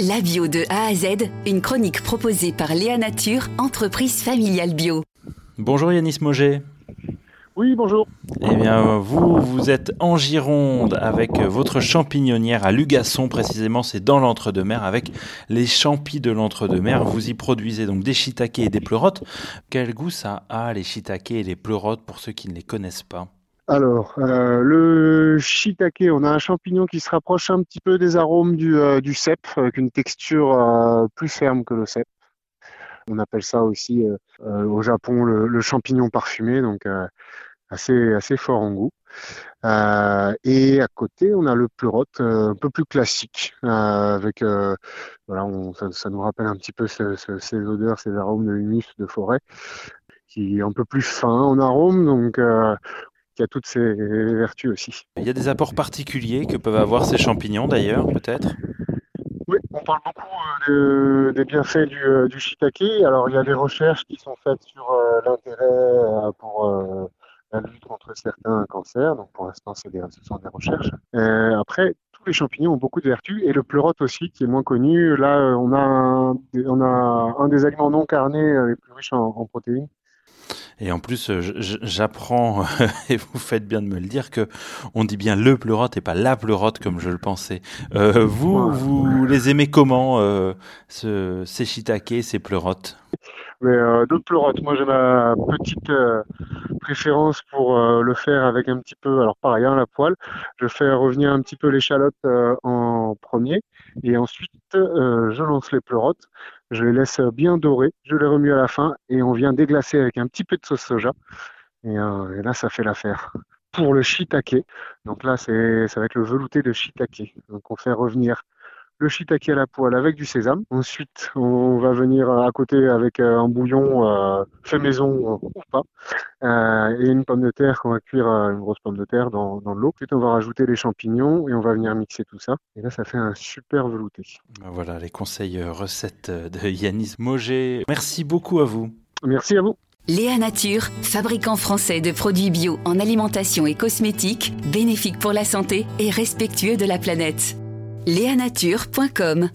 La bio de A à Z, une chronique proposée par Léa Nature, entreprise familiale bio. Bonjour Yanis Moget. Oui, bonjour. Eh bien, vous, vous êtes en Gironde avec votre champignonnière à Lugasson, précisément, c'est dans l'entre-deux-mer, avec les champis de l'entre-deux-mer. Vous y produisez donc des shiitakes et des pleurotes. Quel goût ça a, les shiitakes et les pleurotes, pour ceux qui ne les connaissent pas? Alors, euh, le shiitake, on a un champignon qui se rapproche un petit peu des arômes du, euh, du cèpe, avec une texture euh, plus ferme que le cèpe. On appelle ça aussi au Japon le, champignon parfumé, donc assez, assez fort en goût. et à côté, on a le pleurote un peu plus classique, avec voilà, ça, nous rappelle un petit peu ces odeurs, ces arômes de humus de forêt, qui est un peu plus fin en arôme, donc qui a toutes ses vertus aussi. Il y a des apports particuliers que peuvent avoir ces champignons d'ailleurs, peut-être? Oui, on parle beaucoup euh, des bienfaits du, euh, du, shiitake. Alors il y a des recherches qui sont faites sur euh, l'intérêt pour la lutte contre certains cancers. Donc pour l'instant, ce sont des recherches. après, tous les champignons ont beaucoup de vertus et le pleurote aussi, qui est moins connu. Là, on a un, on a un des aliments non carnés les plus riches en, en protéines et en plus, euh, j'apprends, et vous faites bien de me le dire, que on dit bien le pleurote et pas la pleurote comme je le pensais. Euh, vous, vous les aimez comment, euh, ce, ces shiitake, ces pleurotes? Mais euh, d'autres pleurotes. Moi, j'ai ma petite euh, préférence pour euh, le faire avec un petit peu, alors pareil, hein, la poêle. Je fais revenir un petit peu l'échalote en premier et ensuite je lance les pleurotes. Je les laisse bien dorer, je les remue à la fin et on vient déglacer avec un petit peu de sauce soja. Et, et là, ça fait l'affaire. Pour le shiitake, donc là, c'est ça va être le velouté de shiitake. Donc on fait revenir le shiitake à la poêle avec du sésame. Ensuite, on va venir à côté avec euh, un bouillon euh, fait maison ou pas, euh, et une pomme de terre qu'on va cuire, une grosse pomme de terre dans, dans l'eau. Ensuite, on va rajouter les champignons et on va venir mixer tout ça. Et là, ça fait un super velouté. Ben voilà les conseils recettes de Yanis Moget. Merci beaucoup à vous. Merci à vous. Léa Nature, fabricant français de produits bio en alimentation et cosmétiques, bénéfique pour la santé et respectueux de la planète. Léanature.com